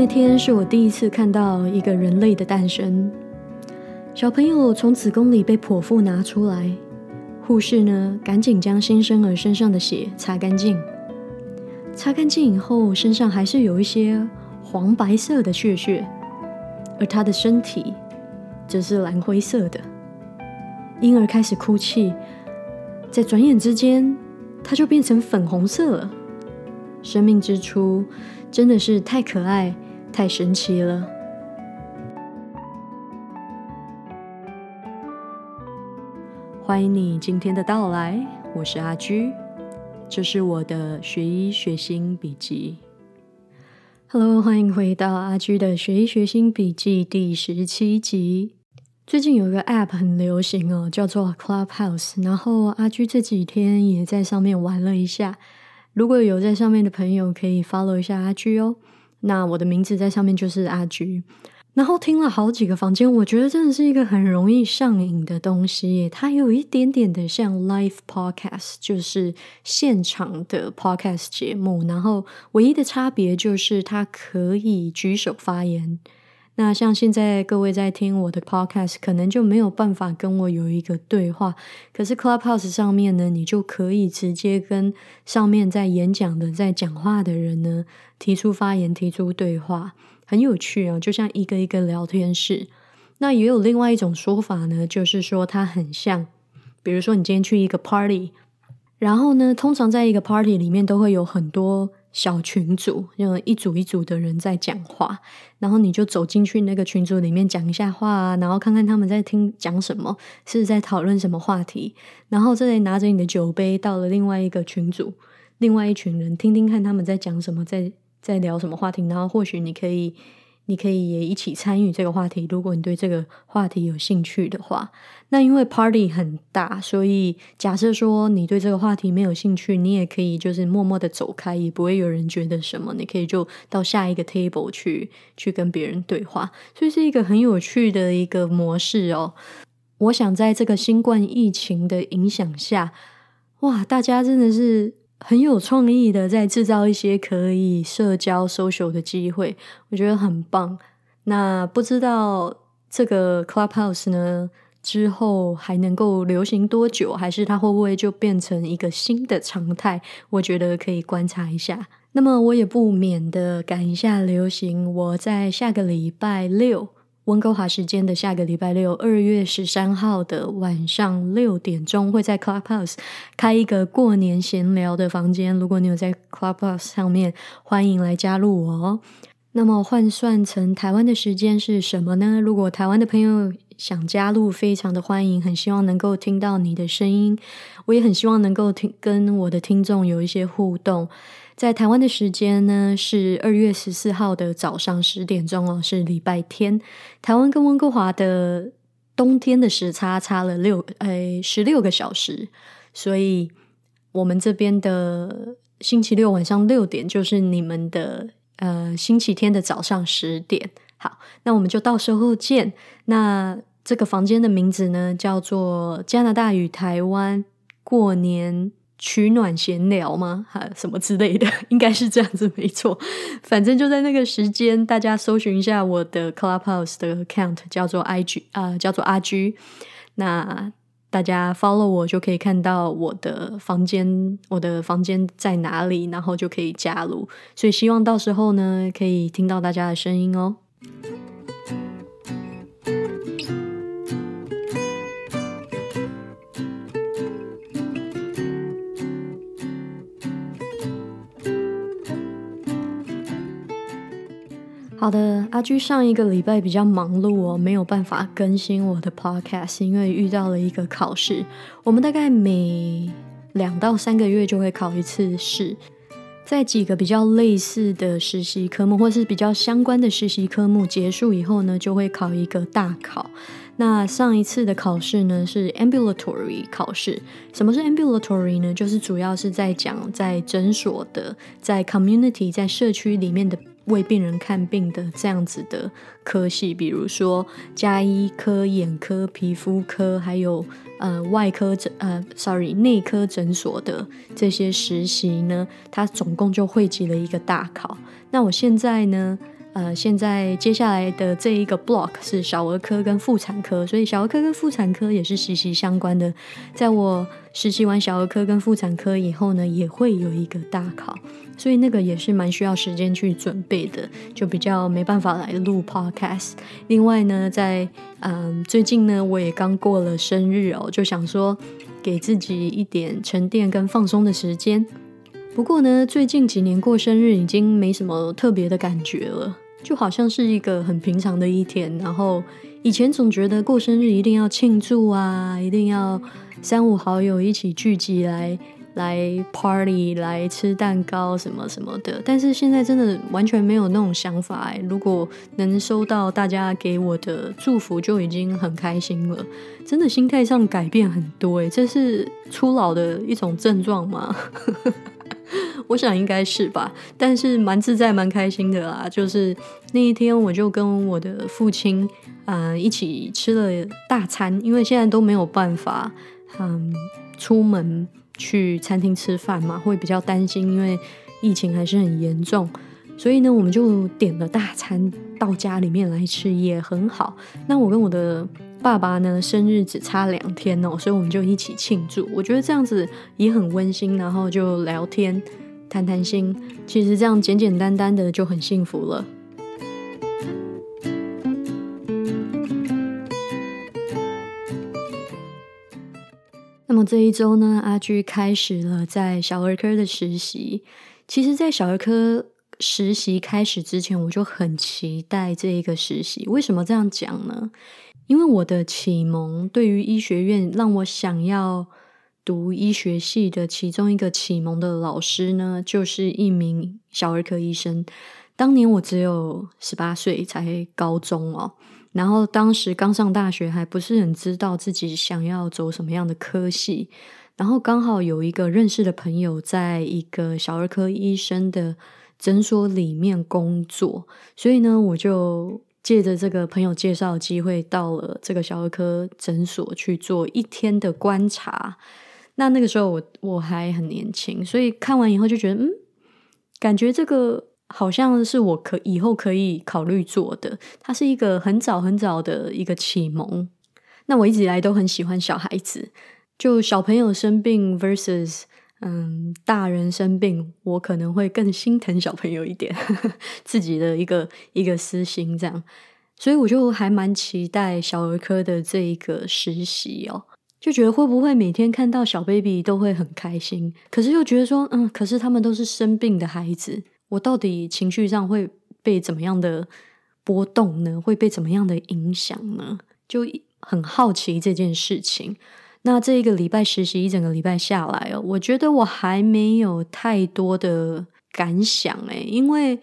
那天是我第一次看到一个人类的诞生。小朋友从子宫里被剖腹拿出来，护士呢赶紧将新生儿身上的血擦干净。擦干净以后，身上还是有一些黄白色的血血，而他的身体则是蓝灰色的。婴儿开始哭泣，在转眼之间，他就变成粉红色了。生命之初真的是太可爱、太神奇了。欢迎你今天的到来，我是阿居，这是我的学医学心笔记。Hello，欢迎回到阿居的学医学心笔记第十七集。最近有一个 App 很流行哦，叫做 Clubhouse，然后阿居这几天也在上面玩了一下。如果有在上面的朋友，可以 follow 一下阿居哦。那我的名字在上面就是阿菊。然后听了好几个房间，我觉得真的是一个很容易上瘾的东西。它有一点点的像 live podcast，就是现场的 podcast 节目。然后唯一的差别就是它可以举手发言。那像现在各位在听我的 podcast，可能就没有办法跟我有一个对话。可是 Clubhouse 上面呢，你就可以直接跟上面在演讲的、在讲话的人呢提出发言、提出对话，很有趣啊，就像一个一个聊天室。那也有另外一种说法呢，就是说它很像，比如说你今天去一个 party，然后呢，通常在一个 party 里面都会有很多。小群组，有一组一组的人在讲话，然后你就走进去那个群组里面讲一下话，然后看看他们在听讲什么，是在讨论什么话题，然后这里拿着你的酒杯到了另外一个群组，另外一群人听听看他们在讲什么，在在聊什么话题，然后或许你可以。你可以也一起参与这个话题，如果你对这个话题有兴趣的话。那因为 party 很大，所以假设说你对这个话题没有兴趣，你也可以就是默默的走开，也不会有人觉得什么。你可以就到下一个 table 去去跟别人对话，所以是一个很有趣的一个模式哦。我想在这个新冠疫情的影响下，哇，大家真的是。很有创意的，在制造一些可以社交、social 的机会，我觉得很棒。那不知道这个 Clubhouse 呢之后还能够流行多久，还是它会不会就变成一个新的常态？我觉得可以观察一下。那么我也不免的赶一下流行，我在下个礼拜六。温哥华时间的下个礼拜六，二月十三号的晚上六点钟，会在 Clubhouse 开一个过年闲聊的房间。如果你有在 Clubhouse 上面，欢迎来加入我哦。那么换算成台湾的时间是什么呢？如果台湾的朋友想加入，非常的欢迎，很希望能够听到你的声音。我也很希望能够听跟我的听众有一些互动。在台湾的时间呢是二月十四号的早上十点钟哦，是礼拜天。台湾跟温哥华的冬天的时差差了六呃十六个小时，所以我们这边的星期六晚上六点就是你们的呃星期天的早上十点。好，那我们就到时候见。那这个房间的名字呢叫做加拿大与台湾过年。取暖闲聊吗？哈，什么之类的，应该是这样子，没错。反正就在那个时间，大家搜寻一下我的 Clubhouse 的 account，叫做 IG 啊，叫做阿 G。那大家 follow 我就可以看到我的房间，我的房间在哪里，然后就可以加入。所以希望到时候呢，可以听到大家的声音哦。好的，阿居上一个礼拜比较忙碌哦，没有办法更新我的 podcast，因为遇到了一个考试。我们大概每两到三个月就会考一次试，在几个比较类似的实习科目，或是比较相关的实习科目结束以后呢，就会考一个大考。那上一次的考试呢是 ambulatory 考试。什么是 ambulatory 呢？就是主要是在讲在诊所的，在 community 在社区里面的。为病人看病的这样子的科系，比如说加医科、眼科、皮肤科，还有呃外科诊呃，sorry 内科诊所的这些实习呢，它总共就汇集了一个大考。那我现在呢，呃，现在接下来的这一个 block 是小儿科跟妇产科，所以小儿科跟妇产科也是息息相关的。在我实习完小儿科跟妇产科以后呢，也会有一个大考，所以那个也是蛮需要时间去准备的，就比较没办法来录 podcast。另外呢，在嗯最近呢，我也刚过了生日哦，就想说给自己一点沉淀跟放松的时间。不过呢，最近几年过生日已经没什么特别的感觉了。就好像是一个很平常的一天，然后以前总觉得过生日一定要庆祝啊，一定要三五好友一起聚集来来 party 来吃蛋糕什么什么的，但是现在真的完全没有那种想法。如果能收到大家给我的祝福，就已经很开心了。真的心态上改变很多哎，这是初老的一种症状吗？我想应该是吧，但是蛮自在、蛮开心的啦。就是那一天，我就跟我的父亲啊一起吃了大餐，因为现在都没有办法嗯出门去餐厅吃饭嘛，会比较担心，因为疫情还是很严重。所以呢，我们就点了大餐到家里面来吃，也很好。那我跟我的爸爸呢，生日只差两天哦，所以我们就一起庆祝。我觉得这样子也很温馨，然后就聊天。谈谈心，其实这样简简单单的就很幸福了。那么这一周呢，阿居开始了在小儿科的实习。其实，在小儿科实习开始之前，我就很期待这一个实习。为什么这样讲呢？因为我的启蒙对于医学院，让我想要。读医学系的其中一个启蒙的老师呢，就是一名小儿科医生。当年我只有十八岁，才高中哦。然后当时刚上大学，还不是很知道自己想要走什么样的科系。然后刚好有一个认识的朋友，在一个小儿科医生的诊所里面工作，所以呢，我就借着这个朋友介绍机会，到了这个小儿科诊所去做一天的观察。那那个时候我我还很年轻，所以看完以后就觉得，嗯，感觉这个好像是我可以后可以考虑做的。它是一个很早很早的一个启蒙。那我一直以来都很喜欢小孩子，就小朋友生病 versus 嗯大人生病，我可能会更心疼小朋友一点，自己的一个一个私心这样。所以我就还蛮期待小儿科的这一个实习哦。就觉得会不会每天看到小 baby 都会很开心，可是又觉得说，嗯，可是他们都是生病的孩子，我到底情绪上会被怎么样的波动呢？会被怎么样的影响呢？就很好奇这件事情。那这一个礼拜实习一整个礼拜下来哦，我觉得我还没有太多的感想诶，因为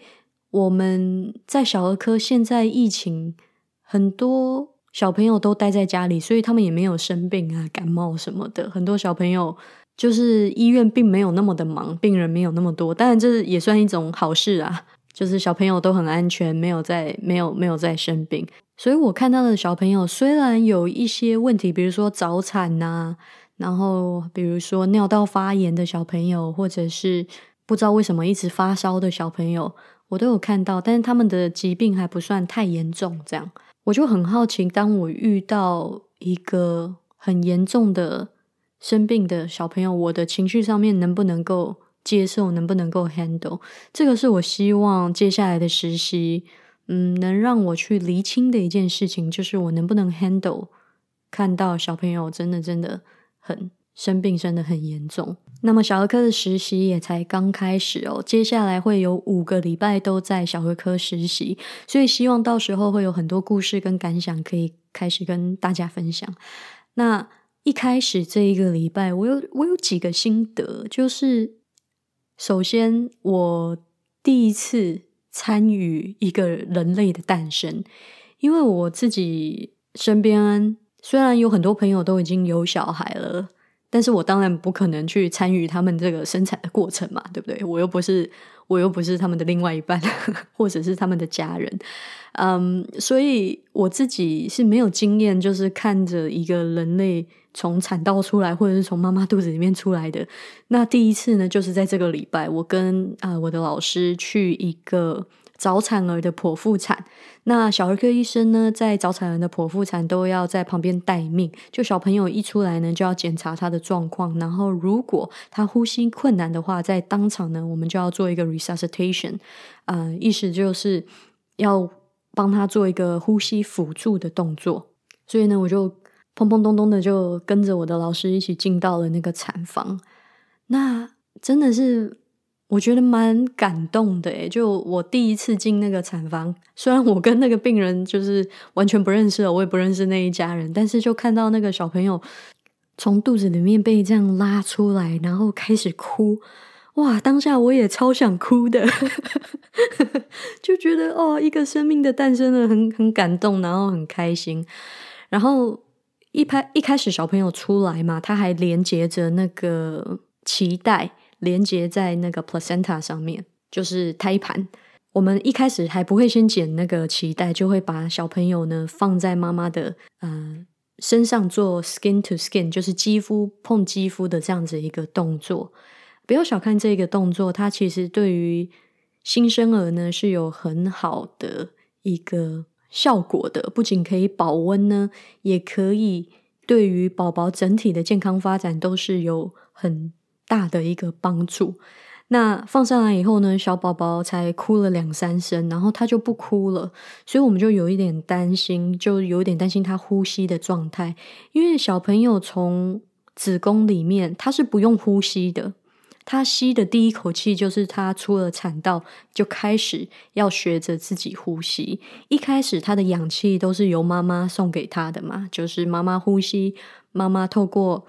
我们在小儿科现在疫情很多。小朋友都待在家里，所以他们也没有生病啊、感冒什么的。很多小朋友就是医院并没有那么的忙，病人没有那么多。当然，这也算一种好事啊，就是小朋友都很安全，没有在没有没有在生病。所以我看到的小朋友虽然有一些问题，比如说早产呐，然后比如说尿道发炎的小朋友，或者是不知道为什么一直发烧的小朋友，我都有看到，但是他们的疾病还不算太严重，这样。我就很好奇，当我遇到一个很严重的生病的小朋友，我的情绪上面能不能够接受，能不能够 handle？这个是我希望接下来的实习，嗯，能让我去厘清的一件事情，就是我能不能 handle 看到小朋友真的真的很。生病生的很严重，那么小儿科的实习也才刚开始哦，接下来会有五个礼拜都在小儿科实习，所以希望到时候会有很多故事跟感想可以开始跟大家分享。那一开始这一个礼拜，我有我有几个心得，就是首先我第一次参与一个人类的诞生，因为我自己身边虽然有很多朋友都已经有小孩了。但是我当然不可能去参与他们这个生产的过程嘛，对不对？我又不是，我又不是他们的另外一半，或者是他们的家人，嗯，所以我自己是没有经验，就是看着一个人类从产道出来，或者是从妈妈肚子里面出来的。那第一次呢，就是在这个礼拜，我跟啊我的老师去一个早产儿的剖腹产。那小儿科医生呢，在早产儿的剖腹产都要在旁边待命。就小朋友一出来呢，就要检查他的状况，然后如果他呼吸困难的话，在当场呢，我们就要做一个 resuscitation，呃，意思就是要帮他做一个呼吸辅助的动作。所以呢，我就砰砰咚咚的就跟着我的老师一起进到了那个产房。那真的是我觉得蛮感动的诶就我第一次进那个产房，虽然我跟那个病人就是完全不认识，我也不认识那一家人，但是就看到那个小朋友从肚子里面被这样拉出来，然后开始哭，哇！当下我也超想哭的，就觉得哦，一个生命的诞生了，很很感动，然后很开心。然后一拍一开始小朋友出来嘛，他还连接着那个脐带。连接在那个 placenta 上面，就是胎盘。我们一开始还不会先剪那个脐带，就会把小朋友呢放在妈妈的呃身上做 skin to skin，就是肌肤碰肌肤的这样子一个动作。不要小看这个动作，它其实对于新生儿呢是有很好的一个效果的。不仅可以保温呢，也可以对于宝宝整体的健康发展都是有很。大的一个帮助。那放上来以后呢，小宝宝才哭了两三声，然后他就不哭了，所以我们就有一点担心，就有一点担心他呼吸的状态。因为小朋友从子宫里面他是不用呼吸的，他吸的第一口气就是他出了产道就开始要学着自己呼吸。一开始他的氧气都是由妈妈送给他的嘛，就是妈妈呼吸，妈妈透过。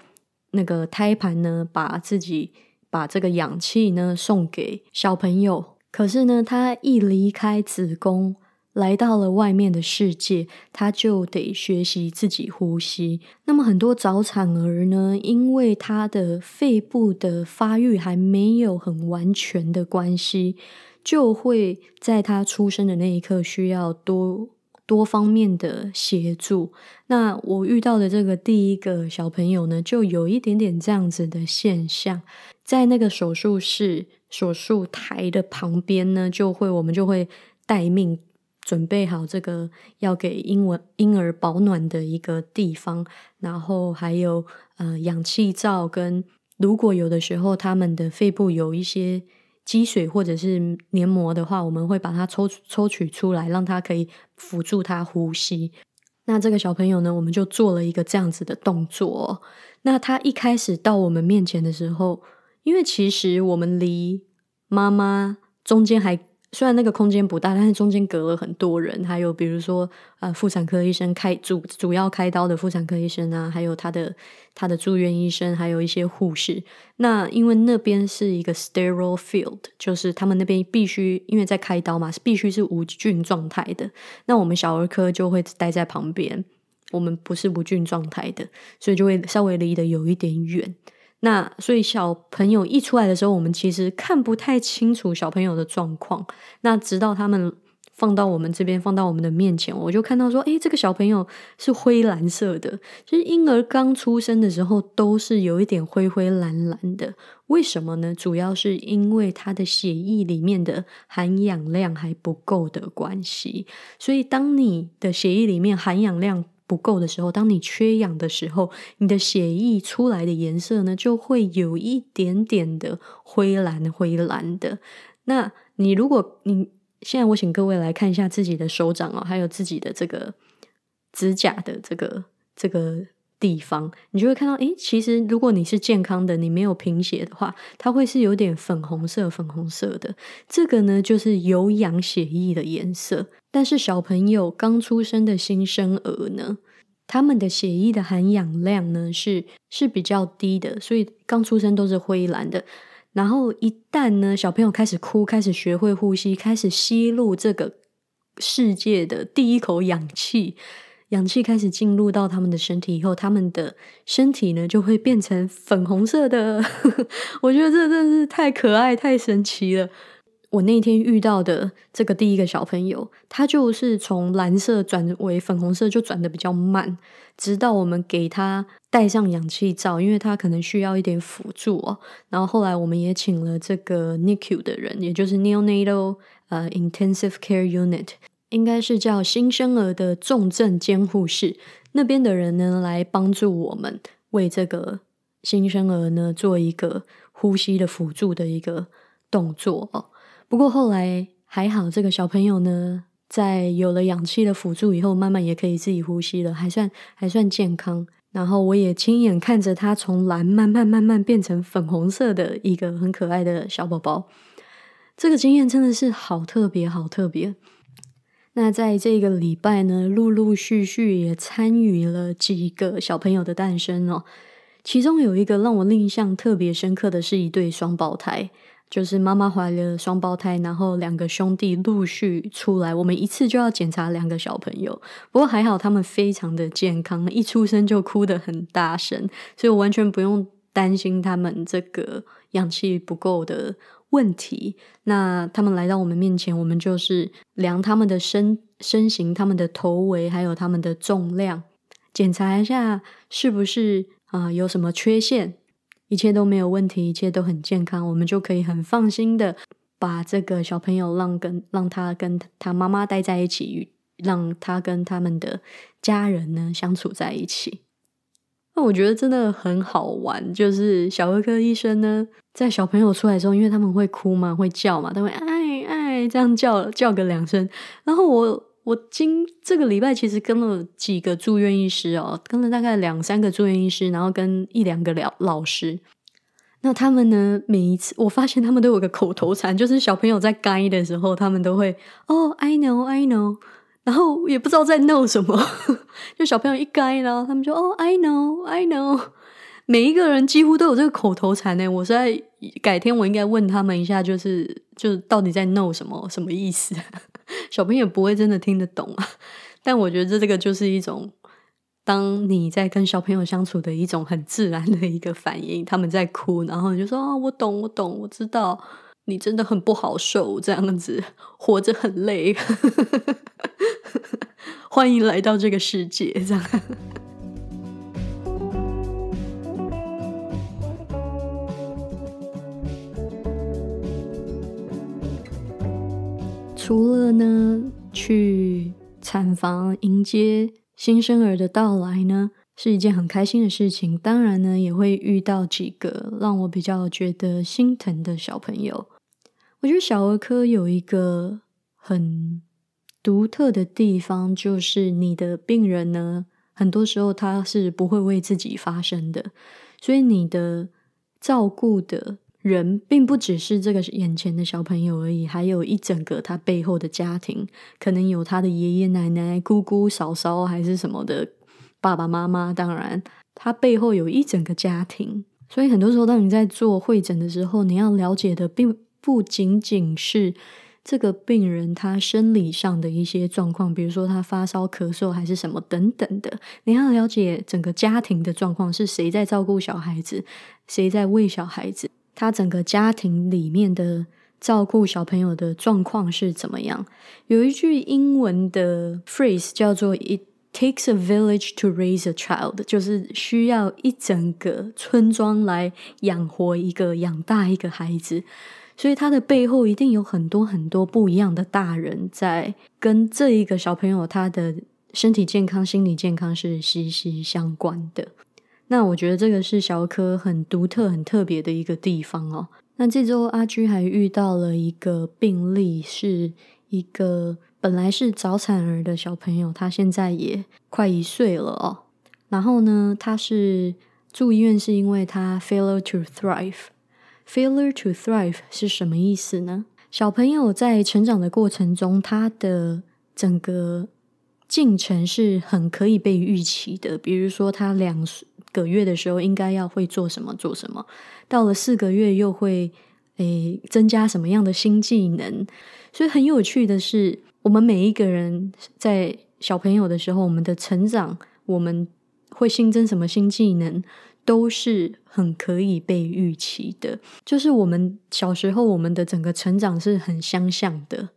那个胎盘呢，把自己把这个氧气呢送给小朋友。可是呢，他一离开子宫，来到了外面的世界，他就得学习自己呼吸。那么很多早产儿呢，因为他的肺部的发育还没有很完全的关系，就会在他出生的那一刻需要多。多方面的协助。那我遇到的这个第一个小朋友呢，就有一点点这样子的现象，在那个手术室手术台的旁边呢，就会我们就会待命，准备好这个要给婴儿婴儿保暖的一个地方，然后还有呃氧气罩跟，如果有的时候他们的肺部有一些。积水或者是黏膜的话，我们会把它抽抽取出来，让它可以辅助他呼吸。那这个小朋友呢，我们就做了一个这样子的动作。那他一开始到我们面前的时候，因为其实我们离妈妈中间还。虽然那个空间不大，但是中间隔了很多人，还有比如说呃妇产科医生开主主要开刀的妇产科医生啊，还有他的他的住院医生，还有一些护士。那因为那边是一个 sterile field，就是他们那边必须因为在开刀嘛，是必须是无菌状态的。那我们小儿科就会待在旁边，我们不是无菌状态的，所以就会稍微离得有一点远。那所以小朋友一出来的时候，我们其实看不太清楚小朋友的状况。那直到他们放到我们这边，放到我们的面前，我就看到说，诶，这个小朋友是灰蓝色的。其实婴儿刚出生的时候都是有一点灰灰蓝蓝的。为什么呢？主要是因为他的血液里面的含氧量还不够的关系。所以当你的血液里面含氧量，不够的时候，当你缺氧的时候，你的血液出来的颜色呢，就会有一点点的灰蓝灰蓝的。那你如果你现在，我请各位来看一下自己的手掌哦，还有自己的这个指甲的这个这个地方，你就会看到，诶，其实如果你是健康的，你没有贫血的话，它会是有点粉红色粉红色的。这个呢，就是有氧血液的颜色。但是小朋友刚出生的新生儿呢，他们的血液的含氧量呢是是比较低的，所以刚出生都是灰蓝的。然后一旦呢，小朋友开始哭，开始学会呼吸，开始吸入这个世界的第一口氧气，氧气开始进入到他们的身体以后，他们的身体呢就会变成粉红色的。我觉得这真是太可爱、太神奇了。我那天遇到的这个第一个小朋友，他就是从蓝色转为粉红色，就转的比较慢，直到我们给他戴上氧气罩，因为他可能需要一点辅助哦。然后后来我们也请了这个 NICU 的人，也就是 Neonatal 呃 Intensive Care Unit，应该是叫新生儿的重症监护室那边的人呢，来帮助我们为这个新生儿呢做一个呼吸的辅助的一个动作哦。不过后来还好，这个小朋友呢，在有了氧气的辅助以后，慢慢也可以自己呼吸了，还算还算健康。然后我也亲眼看着他从蓝慢慢慢慢变成粉红色的一个很可爱的小宝宝，这个经验真的是好特别，好特别。那在这个礼拜呢，陆陆续续也参与了几个小朋友的诞生哦，其中有一个让我印象特别深刻的是一对双胞胎。就是妈妈怀了双胞胎，然后两个兄弟陆续出来，我们一次就要检查两个小朋友。不过还好，他们非常的健康，一出生就哭得很大声，所以我完全不用担心他们这个氧气不够的问题。那他们来到我们面前，我们就是量他们的身身形、他们的头围，还有他们的重量，检查一下是不是啊有什么缺陷。一切都没有问题，一切都很健康，我们就可以很放心的把这个小朋友让跟让他跟他妈妈待在一起，让他跟他们的家人呢相处在一起。那我觉得真的很好玩，就是小儿科医生呢，在小朋友出来之后，因为他们会哭嘛，会叫嘛，他会哎哎这样叫叫个两声，然后我。我今这个礼拜其实跟了几个住院医师哦，跟了大概两三个住院医师，然后跟一两个老老师。那他们呢，每一次我发现他们都有个口头禅，就是小朋友在该的时候，他们都会哦，I know, I know，然后也不知道在 know 什么，就小朋友一该了，他们就哦，I know, I know。每一个人几乎都有这个口头禅呢。我在改天我应该问他们一下，就是就到底在 know 什么什么意思。小朋友不会真的听得懂啊，但我觉得这这个就是一种，当你在跟小朋友相处的一种很自然的一个反应。他们在哭，然后你就说啊，我懂，我懂，我知道，你真的很不好受，这样子活着很累。欢迎来到这个世界，这样。除了呢，去产房迎接新生儿的到来呢，是一件很开心的事情。当然呢，也会遇到几个让我比较觉得心疼的小朋友。我觉得小儿科有一个很独特的地方，就是你的病人呢，很多时候他是不会为自己发声的，所以你的照顾的。人并不只是这个眼前的小朋友而已，还有一整个他背后的家庭，可能有他的爷爷奶奶、姑姑、嫂嫂，还是什么的爸爸妈妈。当然，他背后有一整个家庭。所以很多时候，当你在做会诊的时候，你要了解的并不仅仅是这个病人他生理上的一些状况，比如说他发烧、咳嗽还是什么等等的。你要了解整个家庭的状况，是谁在照顾小孩子，谁在喂小孩子。他整个家庭里面的照顾小朋友的状况是怎么样？有一句英文的 phrase 叫做 "It takes a village to raise a child"，就是需要一整个村庄来养活一个、养大一个孩子。所以他的背后一定有很多很多不一样的大人在跟这一个小朋友他的身体健康、心理健康是息息相关的。那我觉得这个是小柯很独特、很特别的一个地方哦。那这周阿居还遇到了一个病例，是一个本来是早产儿的小朋友，他现在也快一岁了哦。然后呢，他是住医院是因为他 failure to thrive。Failure to thrive 是什么意思呢？小朋友在成长的过程中，他的整个进程是很可以被预期的。比如说，他两。个月的时候应该要会做什么做什么，到了四个月又会诶增加什么样的新技能？所以很有趣的是，我们每一个人在小朋友的时候，我们的成长，我们会新增什么新技能，都是很可以被预期的。就是我们小时候，我们的整个成长是很相像的，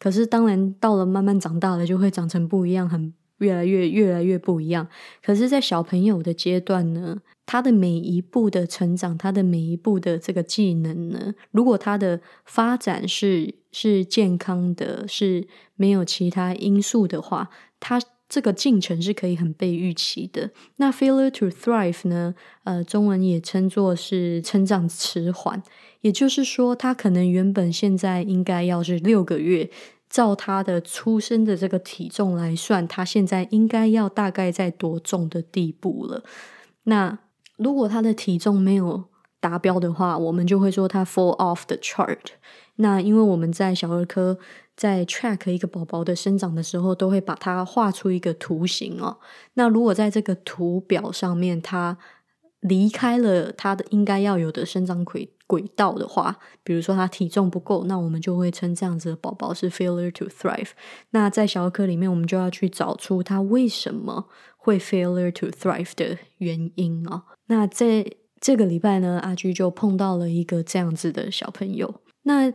可是当然到了慢慢长大了，就会长成不一样，很越来越越来越不一样。可是，在小朋友的阶段呢，他的每一步的成长，他的每一步的这个技能呢，如果他的发展是是健康的，是没有其他因素的话，他。这个进程是可以很被预期的。那 failure to thrive 呢？呃，中文也称作是成长迟缓，也就是说，他可能原本现在应该要是六个月，照他的出生的这个体重来算，他现在应该要大概在多重的地步了。那如果他的体重没有达标的话，我们就会说他 fall off the chart。那因为我们在小儿科。在 track 一个宝宝的生长的时候，都会把它画出一个图形哦。那如果在这个图表上面，它离开了它的应该要有的生长轨轨道的话，比如说它体重不够，那我们就会称这样子的宝宝是 failure to thrive。那在小儿科里面，我们就要去找出它为什么会 failure to thrive 的原因哦。那在这个礼拜呢，阿居就碰到了一个这样子的小朋友。那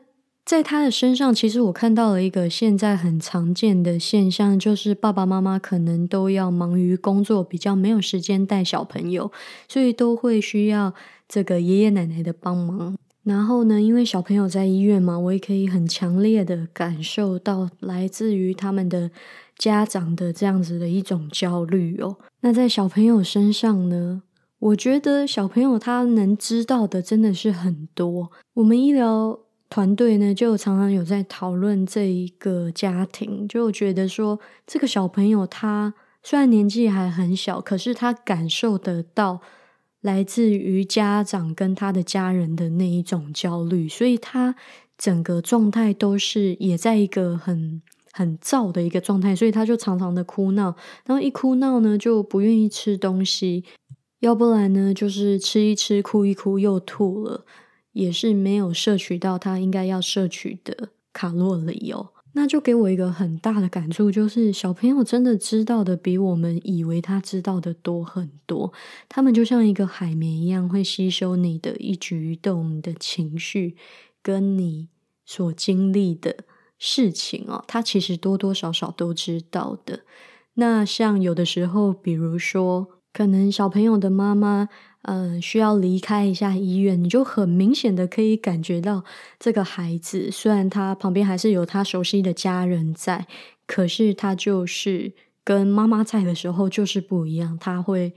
在他的身上，其实我看到了一个现在很常见的现象，就是爸爸妈妈可能都要忙于工作，比较没有时间带小朋友，所以都会需要这个爷爷奶奶的帮忙。然后呢，因为小朋友在医院嘛，我也可以很强烈的感受到来自于他们的家长的这样子的一种焦虑哦。那在小朋友身上呢，我觉得小朋友他能知道的真的是很多。我们医疗。团队呢，就常常有在讨论这一个家庭，就觉得说，这个小朋友他虽然年纪还很小，可是他感受得到来自于家长跟他的家人的那一种焦虑，所以他整个状态都是也在一个很很燥的一个状态，所以他就常常的哭闹，然后一哭闹呢，就不愿意吃东西，要不然呢，就是吃一吃，哭一哭，又吐了。也是没有摄取到他应该要摄取的卡路里哦，那就给我一个很大的感触，就是小朋友真的知道的比我们以为他知道的多很多。他们就像一个海绵一样，会吸收你的一举一动的情绪，跟你所经历的事情哦，他其实多多少少都知道的。那像有的时候，比如说，可能小朋友的妈妈。嗯，需要离开一下医院，你就很明显的可以感觉到这个孩子，虽然他旁边还是有他熟悉的家人在，可是他就是跟妈妈在的时候就是不一样，他会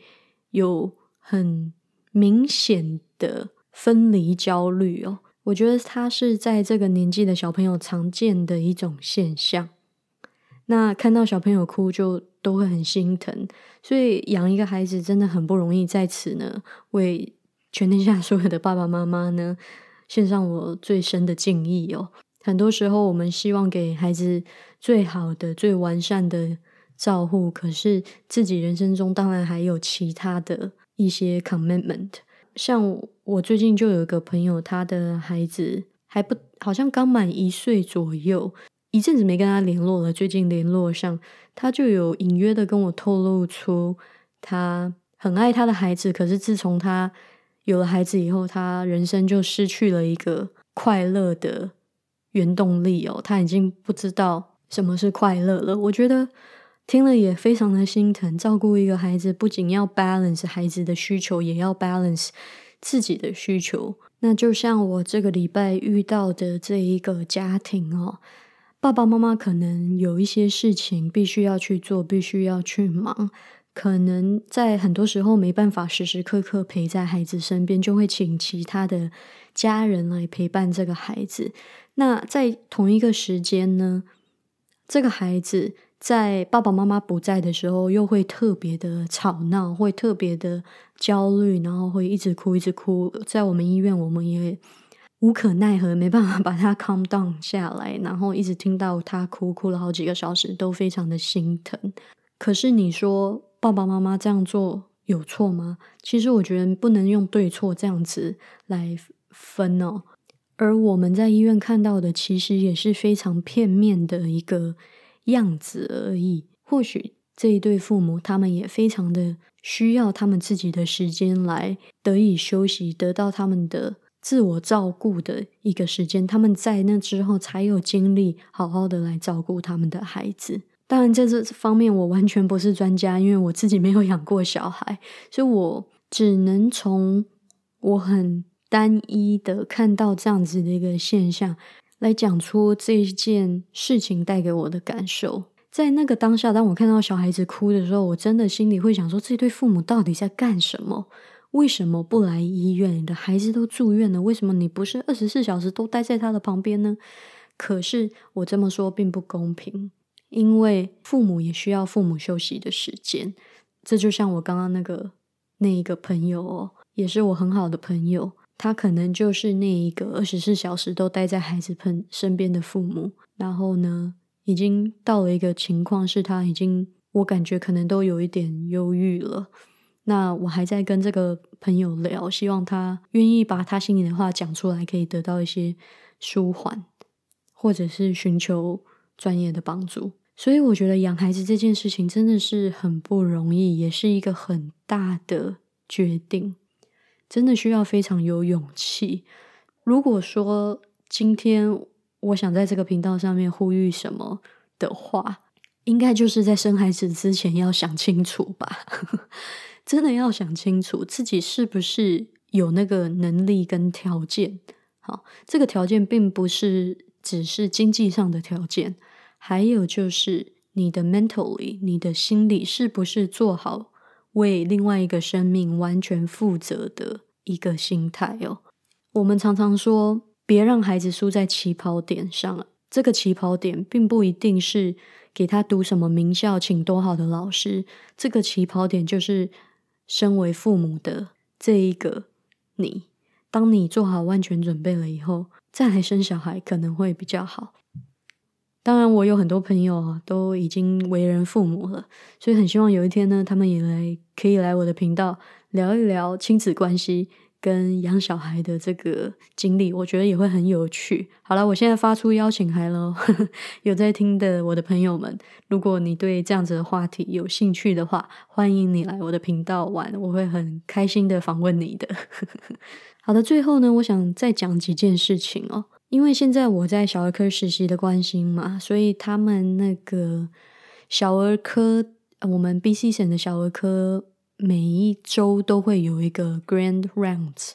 有很明显的分离焦虑哦。我觉得他是在这个年纪的小朋友常见的一种现象。那看到小朋友哭就。都会很心疼，所以养一个孩子真的很不容易。在此呢，为全天下所有的爸爸妈妈呢，献上我最深的敬意哦。很多时候，我们希望给孩子最好的、最完善的照护，可是自己人生中当然还有其他的一些 commitment。像我最近就有一个朋友，他的孩子还不好像刚满一岁左右。一阵子没跟他联络了，最近联络上，他就有隐约的跟我透露出，他很爱他的孩子，可是自从他有了孩子以后，他人生就失去了一个快乐的原动力哦，他已经不知道什么是快乐了。我觉得听了也非常的心疼。照顾一个孩子，不仅要 balance 孩子的需求，也要 balance 自己的需求。那就像我这个礼拜遇到的这一个家庭哦。爸爸妈妈可能有一些事情必须要去做，必须要去忙，可能在很多时候没办法时时刻刻陪在孩子身边，就会请其他的家人来陪伴这个孩子。那在同一个时间呢，这个孩子在爸爸妈妈不在的时候，又会特别的吵闹，会特别的焦虑，然后会一直哭，一直哭。在我们医院，我们也。无可奈何，没办法把他 calm down 下来，然后一直听到他哭，哭了好几个小时，都非常的心疼。可是你说爸爸妈妈这样做有错吗？其实我觉得不能用对错这样子来分哦。而我们在医院看到的，其实也是非常片面的一个样子而已。或许这一对父母，他们也非常的需要他们自己的时间来得以休息，得到他们的自我照顾的一个时间。他们在那之后才有精力好好的来照顾他们的孩子。当然，在这方面我完全不是专家，因为我自己没有养过小孩，所以我只能从我很单一的看到这样子的一个现象来讲出这一件事情带给我的感受。在那个当下，当我看到小孩子哭的时候，我真的心里会想说：这对父母到底在干什么？为什么不来医院？你的孩子都住院了，为什么你不是二十四小时都待在他的旁边呢？可是我这么说并不公平。因为父母也需要父母休息的时间，这就像我刚刚那个那一个朋友哦，也是我很好的朋友，他可能就是那一个二十四小时都待在孩子朋身边的父母，然后呢，已经到了一个情况，是他已经我感觉可能都有一点忧郁了。那我还在跟这个朋友聊，希望他愿意把他心里的话讲出来，可以得到一些舒缓，或者是寻求专业的帮助。所以我觉得养孩子这件事情真的是很不容易，也是一个很大的决定，真的需要非常有勇气。如果说今天我想在这个频道上面呼吁什么的话，应该就是在生孩子之前要想清楚吧，真的要想清楚自己是不是有那个能力跟条件。好，这个条件并不是只是经济上的条件。还有就是你的 mentally，你的心理是不是做好为另外一个生命完全负责的一个心态哦？我们常常说，别让孩子输在起跑点上。这个起跑点并不一定是给他读什么名校，请多好的老师。这个起跑点就是身为父母的这一个你，当你做好万全准备了以后，再来生小孩可能会比较好。当然，我有很多朋友啊，都已经为人父母了，所以很希望有一天呢，他们也来可以来我的频道聊一聊亲子关系跟养小孩的这个经历，我觉得也会很有趣。好了，我现在发出邀请函喽，有在听的我的朋友们，如果你对这样子的话题有兴趣的话，欢迎你来我的频道玩，我会很开心的访问你的。好的，最后呢，我想再讲几件事情哦。因为现在我在小儿科实习的关系嘛，所以他们那个小儿科，我们 B C 省的小儿科每一周都会有一个 Grand Rounds，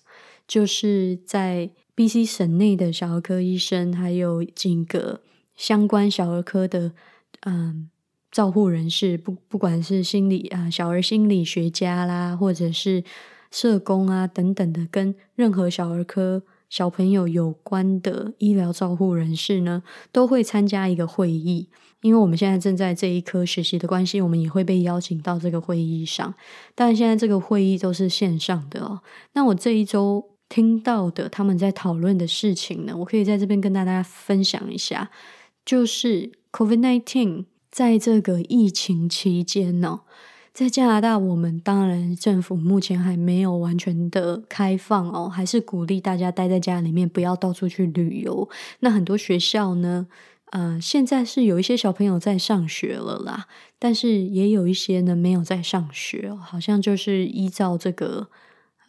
就是在 B C 省内的小儿科医生，还有几个相关小儿科的嗯照护人士，不不管是心理啊小儿心理学家啦，或者是社工啊等等的，跟任何小儿科。小朋友有关的医疗照护人士呢，都会参加一个会议。因为我们现在正在这一科学习的关系，我们也会被邀请到这个会议上。但现在这个会议都是线上的哦。那我这一周听到的他们在讨论的事情呢，我可以在这边跟大家分享一下。就是 COVID-19 在这个疫情期间呢。在加拿大，我们当然政府目前还没有完全的开放哦，还是鼓励大家待在家里面，不要到处去旅游。那很多学校呢，呃，现在是有一些小朋友在上学了啦，但是也有一些呢没有在上学，好像就是依照这个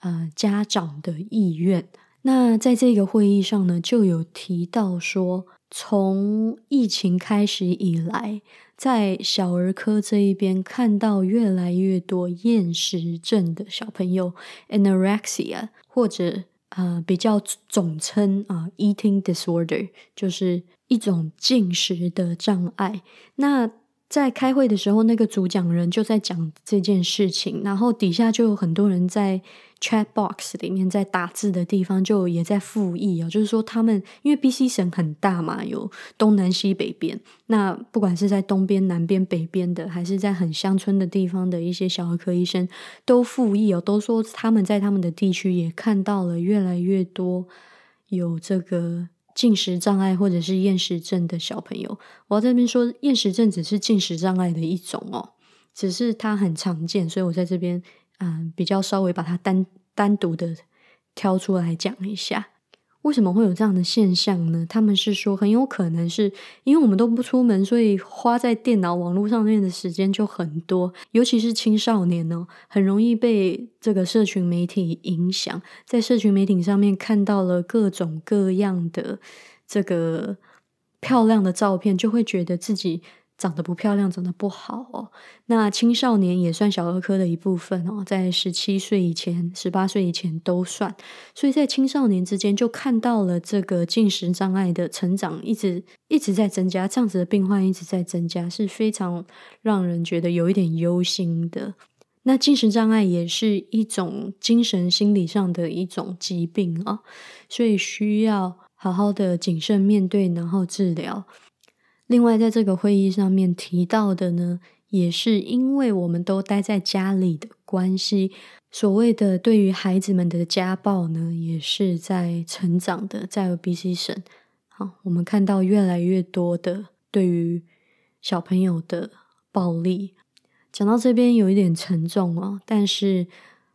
呃家长的意愿。那在这个会议上呢，就有提到说，从疫情开始以来。在小儿科这一边，看到越来越多厌食症的小朋友 （anorexia） 或者呃比较总称啊 eating disorder，就是一种进食的障碍。那在开会的时候，那个主讲人就在讲这件事情，然后底下就有很多人在。Chat box 里面在打字的地方就也在附议哦，就是说他们因为 BC 省很大嘛，有东南西北边，那不管是在东边、南边、北边的，还是在很乡村的地方的一些小儿科医生都附议哦，都说他们在他们的地区也看到了越来越多有这个进食障碍或者是厌食症的小朋友。我要这边说，厌食症只是进食障碍的一种哦，只是它很常见，所以我在这边。嗯，比较稍微把它单单独的挑出来讲一下。为什么会有这样的现象呢？他们是说，很有可能是因为我们都不出门，所以花在电脑网络上面的时间就很多。尤其是青少年呢，很容易被这个社群媒体影响，在社群媒体上面看到了各种各样的这个漂亮的照片，就会觉得自己。长得不漂亮，长得不好哦。那青少年也算小儿科的一部分哦，在十七岁以前、十八岁以前都算。所以在青少年之间，就看到了这个进食障碍的成长，一直一直在增加，这样子的病患一直在增加，是非常让人觉得有一点忧心的。那进食障碍也是一种精神心理上的一种疾病啊，所以需要好好的谨慎面对，然后治疗。另外，在这个会议上面提到的呢，也是因为我们都待在家里的关系，所谓的对于孩子们的家暴呢，也是在成长的，在 B C 省，好，我们看到越来越多的对于小朋友的暴力。讲到这边有一点沉重哦，但是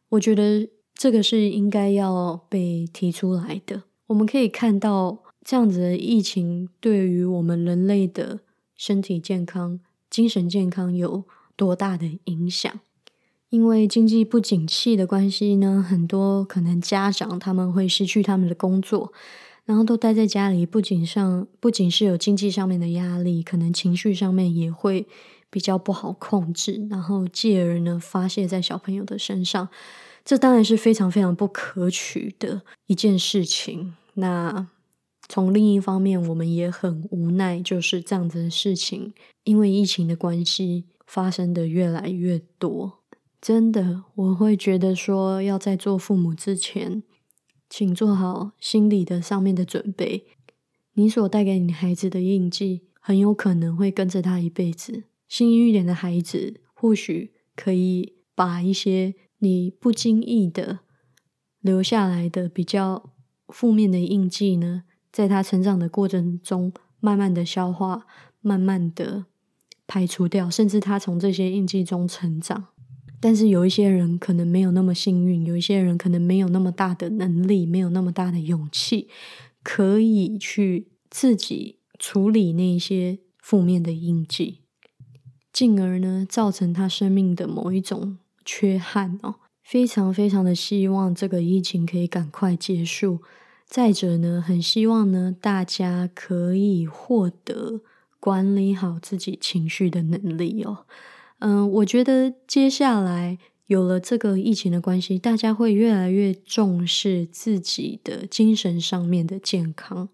我觉得这个是应该要被提出来的。我们可以看到。这样子的疫情对于我们人类的身体健康、精神健康有多大的影响？因为经济不景气的关系呢，很多可能家长他们会失去他们的工作，然后都待在家里，不仅上不仅是有经济上面的压力，可能情绪上面也会比较不好控制，然后继而呢发泄在小朋友的身上，这当然是非常非常不可取的一件事情。那。从另一方面，我们也很无奈，就是这样子的事情，因为疫情的关系发生的越来越多。真的，我会觉得说，要在做父母之前，请做好心理的上面的准备。你所带给你孩子的印记，很有可能会跟着他一辈子。幸运一点的孩子，或许可以把一些你不经意的留下来的比较负面的印记呢。在他成长的过程中，慢慢的消化，慢慢的排除掉，甚至他从这些印记中成长。但是有一些人可能没有那么幸运，有一些人可能没有那么大的能力，没有那么大的勇气，可以去自己处理那些负面的印记，进而呢，造成他生命的某一种缺憾哦。非常非常的希望这个疫情可以赶快结束。再者呢，很希望呢，大家可以获得管理好自己情绪的能力哦。嗯，我觉得接下来有了这个疫情的关系，大家会越来越重视自己的精神上面的健康。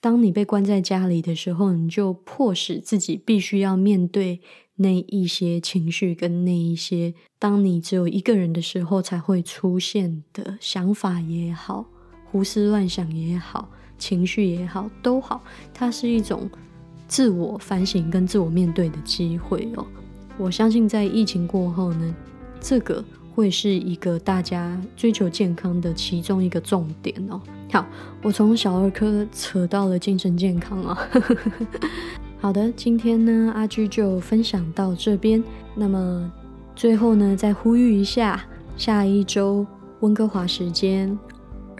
当你被关在家里的时候，你就迫使自己必须要面对那一些情绪，跟那一些当你只有一个人的时候才会出现的想法也好。胡思乱想也好，情绪也好，都好，它是一种自我反省跟自我面对的机会哦。我相信在疫情过后呢，这个会是一个大家追求健康的其中一个重点哦。好，我从小儿科扯到了精神健康啊。好的，今天呢，阿居就分享到这边。那么最后呢，再呼吁一下，下一周温哥华时间。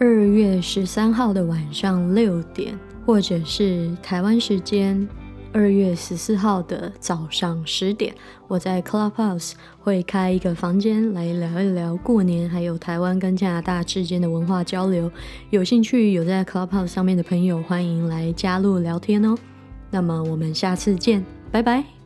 二月十三号的晚上六点，或者是台湾时间二月十四号的早上十点，我在 Clubhouse 会开一个房间来聊一聊过年，还有台湾跟加拿大之间的文化交流。有兴趣有在 Clubhouse 上面的朋友，欢迎来加入聊天哦。那么我们下次见，拜拜。